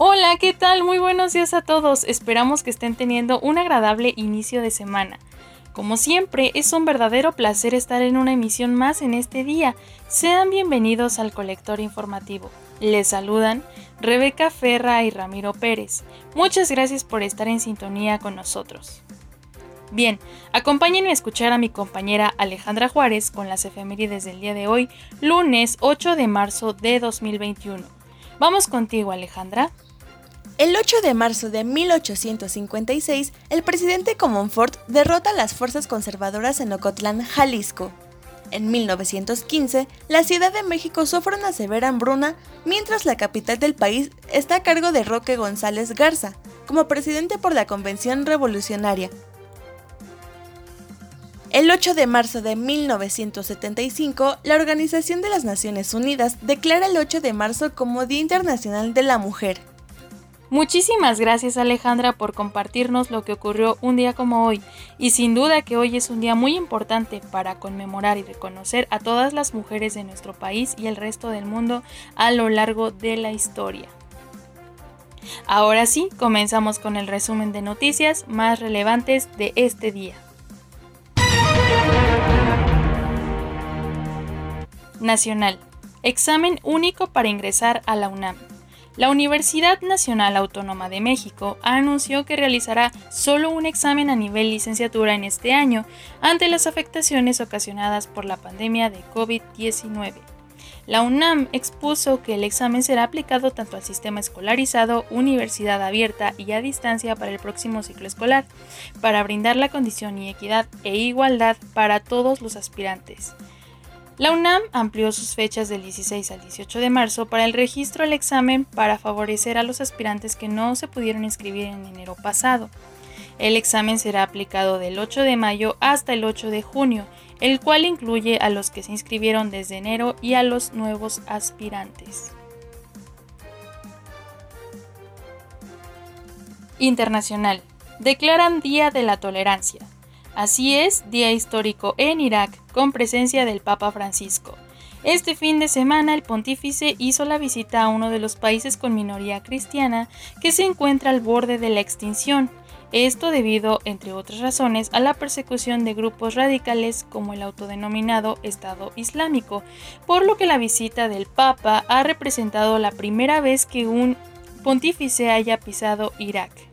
Hola, ¿qué tal? Muy buenos días a todos. Esperamos que estén teniendo un agradable inicio de semana. Como siempre, es un verdadero placer estar en una emisión más en este día. Sean bienvenidos al Colector Informativo. Les saludan Rebeca Ferra y Ramiro Pérez. Muchas gracias por estar en sintonía con nosotros. Bien, acompáñenme a escuchar a mi compañera Alejandra Juárez con las efemérides del día de hoy, lunes 8 de marzo de 2021. Vamos contigo, Alejandra. El 8 de marzo de 1856, el presidente Comonfort derrota a las fuerzas conservadoras en Ocotlán, Jalisco. En 1915, la Ciudad de México sufre una severa hambruna, mientras la capital del país está a cargo de Roque González Garza, como presidente por la Convención Revolucionaria. El 8 de marzo de 1975, la Organización de las Naciones Unidas declara el 8 de marzo como Día Internacional de la Mujer. Muchísimas gracias Alejandra por compartirnos lo que ocurrió un día como hoy y sin duda que hoy es un día muy importante para conmemorar y reconocer a todas las mujeres de nuestro país y el resto del mundo a lo largo de la historia. Ahora sí, comenzamos con el resumen de noticias más relevantes de este día. Nacional. Examen único para ingresar a la UNAM. La Universidad Nacional Autónoma de México anunció que realizará solo un examen a nivel licenciatura en este año ante las afectaciones ocasionadas por la pandemia de COVID-19. La UNAM expuso que el examen será aplicado tanto al sistema escolarizado, universidad abierta y a distancia para el próximo ciclo escolar, para brindar la condición y equidad e igualdad para todos los aspirantes. La UNAM amplió sus fechas del 16 al 18 de marzo para el registro al examen para favorecer a los aspirantes que no se pudieron inscribir en enero pasado. El examen será aplicado del 8 de mayo hasta el 8 de junio, el cual incluye a los que se inscribieron desde enero y a los nuevos aspirantes. Internacional. Declaran Día de la Tolerancia. Así es, día histórico en Irak, con presencia del Papa Francisco. Este fin de semana el pontífice hizo la visita a uno de los países con minoría cristiana que se encuentra al borde de la extinción. Esto debido, entre otras razones, a la persecución de grupos radicales como el autodenominado Estado Islámico, por lo que la visita del Papa ha representado la primera vez que un pontífice haya pisado Irak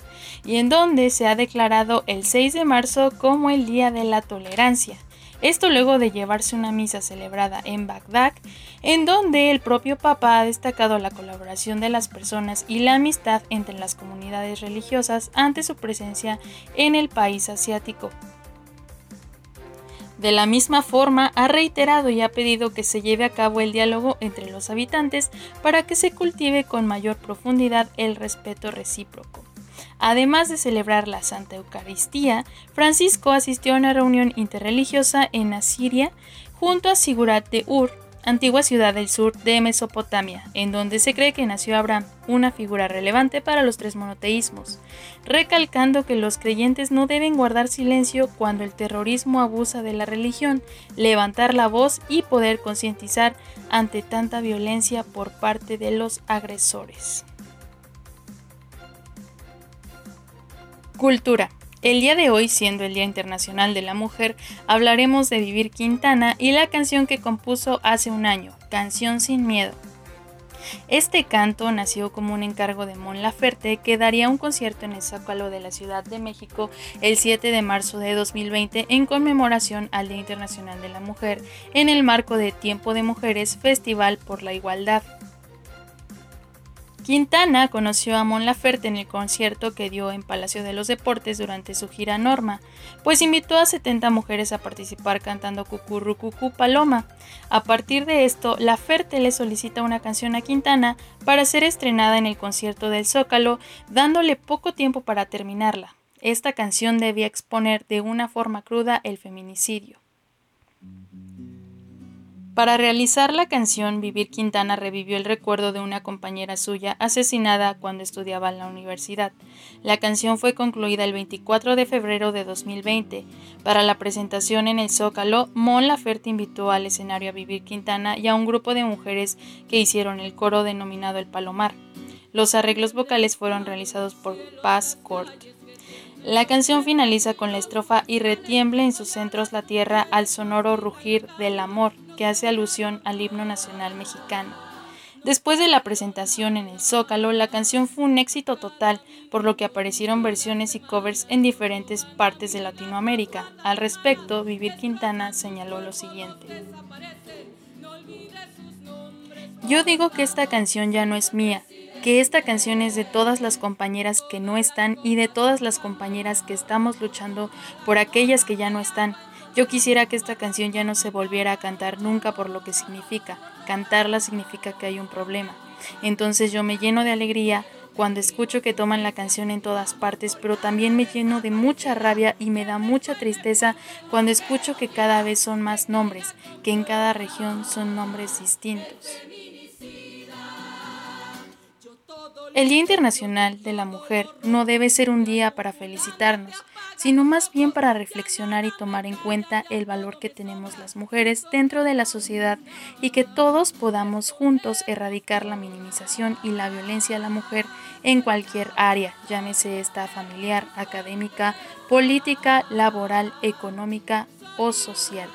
y en donde se ha declarado el 6 de marzo como el Día de la Tolerancia. Esto luego de llevarse una misa celebrada en Bagdad, en donde el propio Papa ha destacado la colaboración de las personas y la amistad entre las comunidades religiosas ante su presencia en el país asiático. De la misma forma, ha reiterado y ha pedido que se lleve a cabo el diálogo entre los habitantes para que se cultive con mayor profundidad el respeto recíproco. Además de celebrar la Santa Eucaristía, Francisco asistió a una reunión interreligiosa en Asiria junto a Sigurat de Ur, antigua ciudad del sur de Mesopotamia, en donde se cree que nació Abraham, una figura relevante para los tres monoteísmos, recalcando que los creyentes no deben guardar silencio cuando el terrorismo abusa de la religión, levantar la voz y poder concientizar ante tanta violencia por parte de los agresores. Cultura. El día de hoy, siendo el Día Internacional de la Mujer, hablaremos de Vivir Quintana y la canción que compuso hace un año, Canción sin Miedo. Este canto nació como un encargo de Mon Laferte que daría un concierto en el Zócalo de la Ciudad de México el 7 de marzo de 2020 en conmemoración al Día Internacional de la Mujer en el marco de Tiempo de Mujeres Festival por la Igualdad. Quintana conoció a Mon Laferte en el concierto que dio en Palacio de los Deportes durante su gira Norma, pues invitó a 70 mujeres a participar cantando Cucurrucucu Paloma. A partir de esto, Laferte le solicita una canción a Quintana para ser estrenada en el concierto del Zócalo, dándole poco tiempo para terminarla. Esta canción debía exponer de una forma cruda el feminicidio. Para realizar la canción, Vivir Quintana revivió el recuerdo de una compañera suya asesinada cuando estudiaba en la universidad. La canción fue concluida el 24 de febrero de 2020. Para la presentación en el Zócalo, Mon Laferte invitó al escenario a Vivir Quintana y a un grupo de mujeres que hicieron el coro denominado El Palomar. Los arreglos vocales fueron realizados por Paz Court. La canción finaliza con la estrofa y retiemble en sus centros la tierra al sonoro rugir del amor, que hace alusión al himno nacional mexicano. Después de la presentación en el Zócalo, la canción fue un éxito total, por lo que aparecieron versiones y covers en diferentes partes de Latinoamérica. Al respecto, Vivir Quintana señaló lo siguiente. Yo digo que esta canción ya no es mía, que esta canción es de todas las compañeras que no están y de todas las compañeras que estamos luchando por aquellas que ya no están. Yo quisiera que esta canción ya no se volviera a cantar nunca por lo que significa. Cantarla significa que hay un problema. Entonces yo me lleno de alegría cuando escucho que toman la canción en todas partes, pero también me lleno de mucha rabia y me da mucha tristeza cuando escucho que cada vez son más nombres, que en cada región son nombres distintos. El Día Internacional de la Mujer no debe ser un día para felicitarnos, sino más bien para reflexionar y tomar en cuenta el valor que tenemos las mujeres dentro de la sociedad y que todos podamos juntos erradicar la minimización y la violencia a la mujer en cualquier área, llámese esta familiar, académica, política, laboral, económica o social.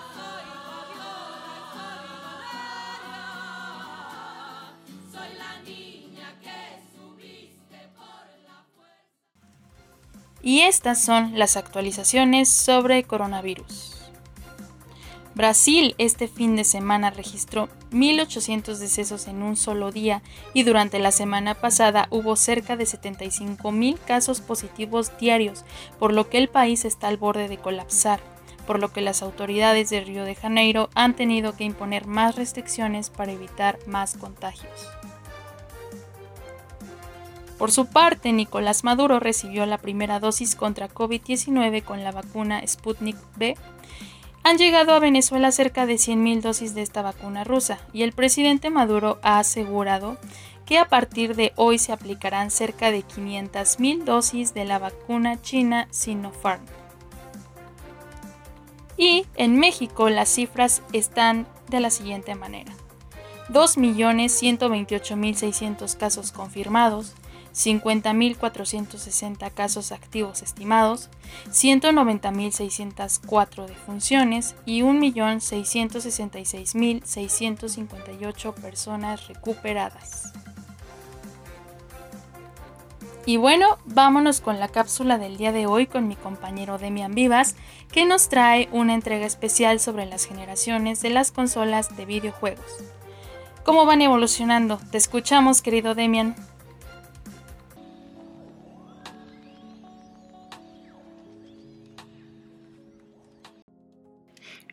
Y estas son las actualizaciones sobre coronavirus. Brasil este fin de semana registró 1.800 decesos en un solo día y durante la semana pasada hubo cerca de 75.000 casos positivos diarios, por lo que el país está al borde de colapsar, por lo que las autoridades de Río de Janeiro han tenido que imponer más restricciones para evitar más contagios. Por su parte, Nicolás Maduro recibió la primera dosis contra COVID-19 con la vacuna Sputnik V. Han llegado a Venezuela cerca de 100.000 dosis de esta vacuna rusa y el presidente Maduro ha asegurado que a partir de hoy se aplicarán cerca de 500.000 dosis de la vacuna china Sinopharm. Y en México las cifras están de la siguiente manera. 2.128.600 casos confirmados, 50.460 casos activos estimados, 190.604 defunciones y 1.666.658 personas recuperadas. Y bueno, vámonos con la cápsula del día de hoy con mi compañero Demian Vivas, que nos trae una entrega especial sobre las generaciones de las consolas de videojuegos. ¿Cómo van evolucionando? Te escuchamos, querido Demian.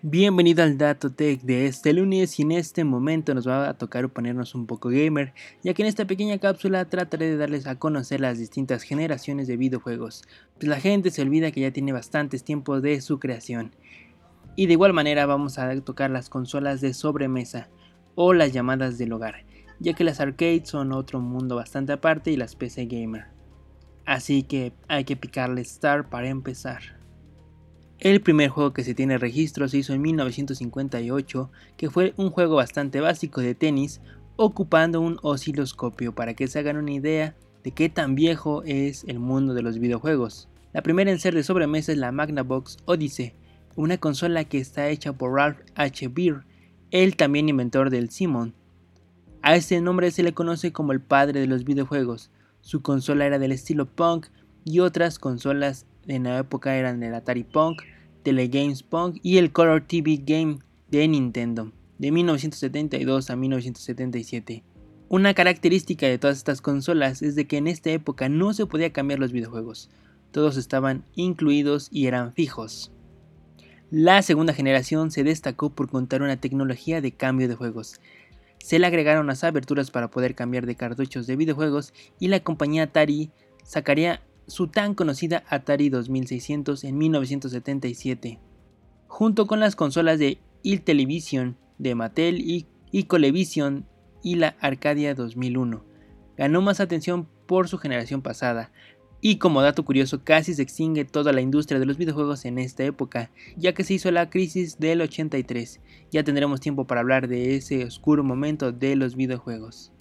Bienvenido al Dato Tech de este lunes y en este momento nos va a tocar ponernos un poco gamer, ya que en esta pequeña cápsula trataré de darles a conocer las distintas generaciones de videojuegos, pues la gente se olvida que ya tiene bastantes tiempos de su creación. Y de igual manera vamos a tocar las consolas de sobremesa o las llamadas del hogar, ya que las arcades son otro mundo bastante aparte y las PC gamer. Así que hay que picarle Star para empezar. El primer juego que se tiene registro se hizo en 1958, que fue un juego bastante básico de tenis, ocupando un osciloscopio para que se hagan una idea de qué tan viejo es el mundo de los videojuegos. La primera en ser de sobremesa es la Magnavox Odyssey, una consola que está hecha por Ralph H. Beer, él también inventor del Simon. A este nombre se le conoce como el padre de los videojuegos. Su consola era del estilo punk y otras consolas en la época eran el Atari Punk, Telegames Punk y el Color TV Game de Nintendo, de 1972 a 1977. Una característica de todas estas consolas es de que en esta época no se podía cambiar los videojuegos, todos estaban incluidos y eran fijos. La segunda generación se destacó por contar una tecnología de cambio de juegos. Se le agregaron las aberturas para poder cambiar de cartuchos de videojuegos y la compañía Atari sacaría su tan conocida Atari 2600 en 1977, junto con las consolas de Il Television de Mattel y, Colevision y la Arcadia 2001. Ganó más atención por su generación pasada, y como dato curioso, casi se extingue toda la industria de los videojuegos en esta época, ya que se hizo la crisis del 83. Ya tendremos tiempo para hablar de ese oscuro momento de los videojuegos.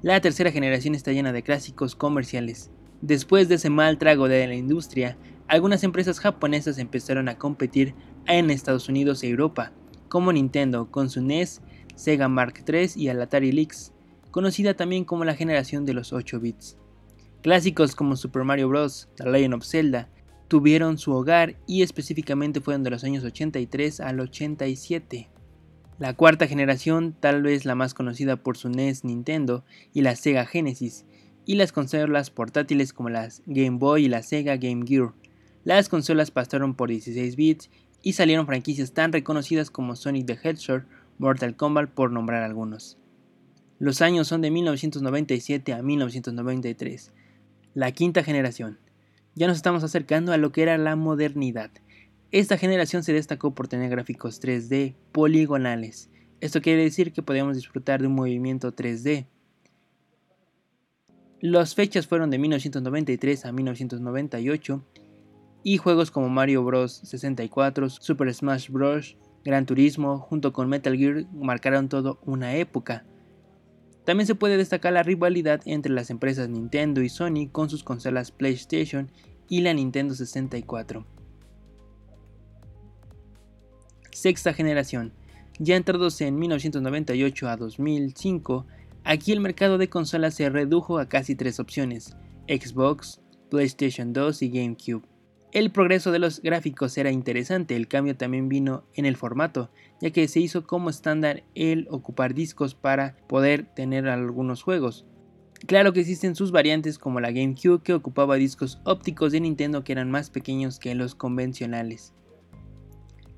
La tercera generación está llena de clásicos comerciales. Después de ese mal trago de la industria, algunas empresas japonesas empezaron a competir en Estados Unidos y Europa, como Nintendo con su NES, Sega Mark III y el Atari conocida también como la generación de los 8 bits. Clásicos como Super Mario Bros., The Legend of Zelda, tuvieron su hogar y específicamente fueron de los años 83 al 87. La cuarta generación, tal vez la más conocida por su NES Nintendo y la Sega Genesis, y las consolas portátiles como las Game Boy y la Sega Game Gear. Las consolas pasaron por 16 bits y salieron franquicias tan reconocidas como Sonic the Hedgehog, Mortal Kombat por nombrar algunos. Los años son de 1997 a 1993 la quinta generación. Ya nos estamos acercando a lo que era la modernidad. Esta generación se destacó por tener gráficos 3D poligonales. Esto quiere decir que podíamos disfrutar de un movimiento 3D. Las fechas fueron de 1993 a 1998 y juegos como Mario Bros. 64, Super Smash Bros., Gran Turismo, junto con Metal Gear, marcaron todo una época. También se puede destacar la rivalidad entre las empresas Nintendo y Sony con sus consolas PlayStation y la Nintendo 64. Sexta generación. Ya entrados en 1998 a 2005, aquí el mercado de consolas se redujo a casi tres opciones, Xbox, PlayStation 2 y GameCube. El progreso de los gráficos era interesante, el cambio también vino en el formato, ya que se hizo como estándar el ocupar discos para poder tener algunos juegos. Claro que existen sus variantes como la GameCube que ocupaba discos ópticos de Nintendo que eran más pequeños que los convencionales.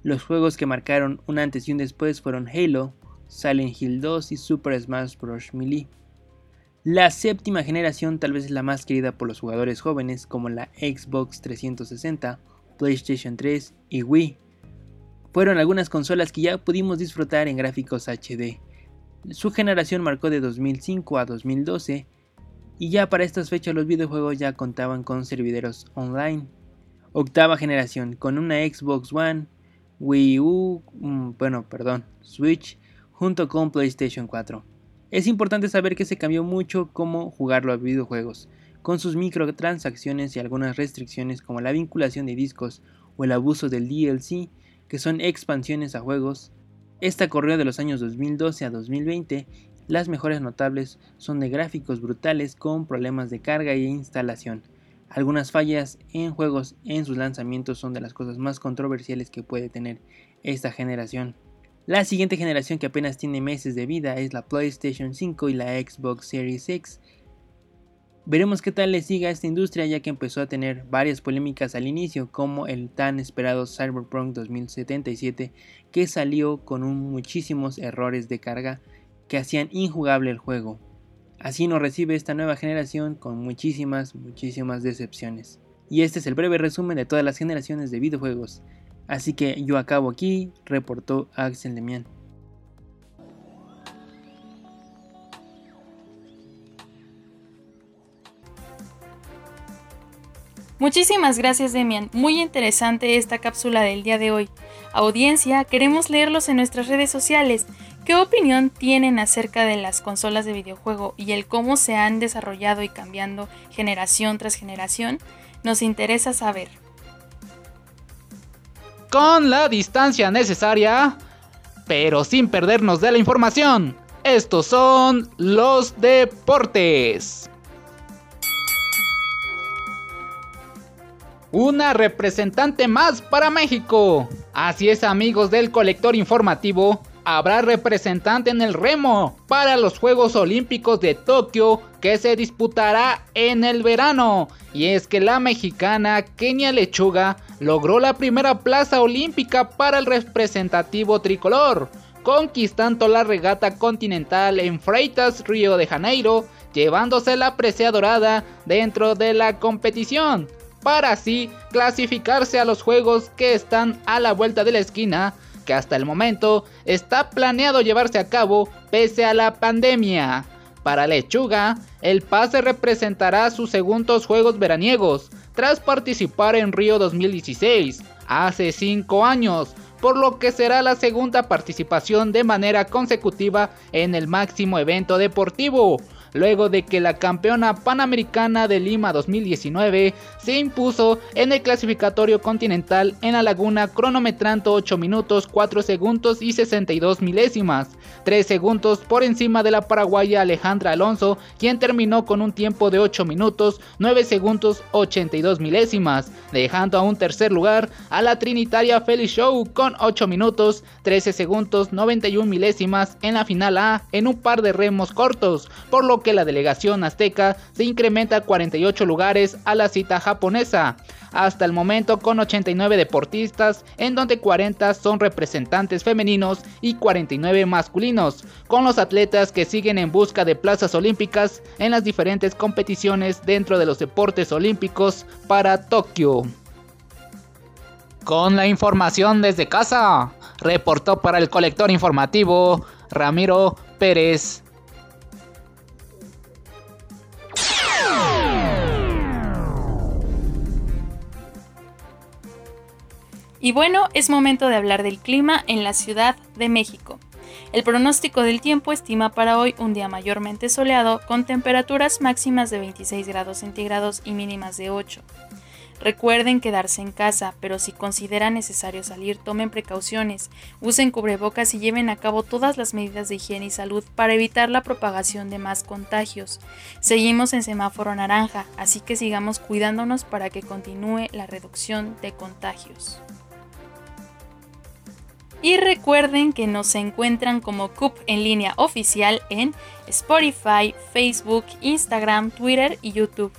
Los juegos que marcaron un antes y un después fueron Halo, Silent Hill 2 y Super Smash Bros. Melee. La séptima generación tal vez es la más querida por los jugadores jóvenes como la Xbox 360, PlayStation 3 y Wii. Fueron algunas consolas que ya pudimos disfrutar en gráficos HD. Su generación marcó de 2005 a 2012 y ya para estas fechas los videojuegos ya contaban con servidores online. Octava generación con una Xbox One, Wii U, mm, bueno, perdón, Switch junto con PlayStation 4. Es importante saber que se cambió mucho cómo jugar los videojuegos, con sus microtransacciones y algunas restricciones como la vinculación de discos o el abuso del DLC, que son expansiones a juegos. Esta corrió de los años 2012 a 2020. Las mejores notables son de gráficos brutales con problemas de carga e instalación. Algunas fallas en juegos en sus lanzamientos son de las cosas más controversiales que puede tener esta generación. La siguiente generación que apenas tiene meses de vida es la PlayStation 5 y la Xbox Series X. Veremos qué tal le sigue a esta industria ya que empezó a tener varias polémicas al inicio como el tan esperado Cyberpunk 2077 que salió con muchísimos errores de carga que hacían injugable el juego. Así nos recibe esta nueva generación con muchísimas, muchísimas decepciones. Y este es el breve resumen de todas las generaciones de videojuegos. Así que yo acabo aquí, reportó Axel Demian. Muchísimas gracias Demian, muy interesante esta cápsula del día de hoy. Audiencia, queremos leerlos en nuestras redes sociales. ¿Qué opinión tienen acerca de las consolas de videojuego y el cómo se han desarrollado y cambiando generación tras generación? Nos interesa saber con la distancia necesaria, pero sin perdernos de la información. Estos son los deportes. Una representante más para México. Así es amigos del colector informativo, habrá representante en el remo para los Juegos Olímpicos de Tokio que se disputará en el verano. Y es que la mexicana Kenia Lechuga logró la primera plaza olímpica para el representativo tricolor, conquistando la regata continental en Freitas, Río de Janeiro, llevándose la presea dorada dentro de la competición, para así clasificarse a los juegos que están a la vuelta de la esquina que hasta el momento está planeado llevarse a cabo pese a la pandemia. Para Lechuga, el pase representará sus segundos Juegos veraniegos, tras participar en Río 2016, hace 5 años, por lo que será la segunda participación de manera consecutiva en el máximo evento deportivo, luego de que la campeona panamericana de Lima 2019 se impuso en el clasificatorio continental en la laguna cronometrando 8 minutos 4 segundos y 62 milésimas, 3 segundos por encima de la paraguaya Alejandra Alonso, quien terminó con un tiempo de 8 minutos 9 segundos 82 milésimas, dejando a un tercer lugar a la trinitaria Felix Show con 8 minutos 13 segundos 91 milésimas en la final A en un par de remos cortos, por lo que la delegación azteca se incrementa 48 lugares a la cita japonesa, hasta el momento con 89 deportistas, en donde 40 son representantes femeninos y 49 masculinos, con los atletas que siguen en busca de plazas olímpicas en las diferentes competiciones dentro de los deportes olímpicos para Tokio. Con la información desde casa, reportó para el colector informativo Ramiro Pérez. Y bueno, es momento de hablar del clima en la Ciudad de México. El pronóstico del tiempo estima para hoy un día mayormente soleado con temperaturas máximas de 26 grados centígrados y mínimas de 8. Recuerden quedarse en casa, pero si consideran necesario salir, tomen precauciones, usen cubrebocas y lleven a cabo todas las medidas de higiene y salud para evitar la propagación de más contagios. Seguimos en semáforo naranja, así que sigamos cuidándonos para que continúe la reducción de contagios. Y recuerden que nos encuentran como CUP en línea oficial en Spotify, Facebook, Instagram, Twitter y YouTube.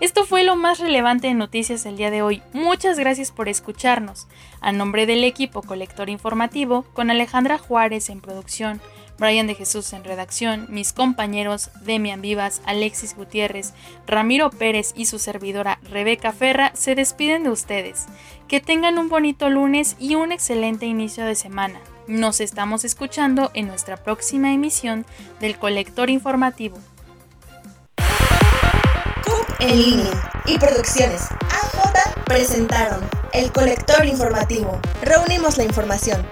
Esto fue lo más relevante en noticias el día de hoy. Muchas gracias por escucharnos. A nombre del equipo Colector Informativo, con Alejandra Juárez en producción, Brian de Jesús en redacción, mis compañeros Demian Vivas, Alexis Gutiérrez, Ramiro Pérez y su servidora Rebeca Ferra se despiden de ustedes. Que tengan un bonito lunes y un excelente inicio de semana. Nos estamos escuchando en nuestra próxima emisión del Colector Informativo. En línea y Producciones AJ presentaron el Colector Informativo. Reunimos la información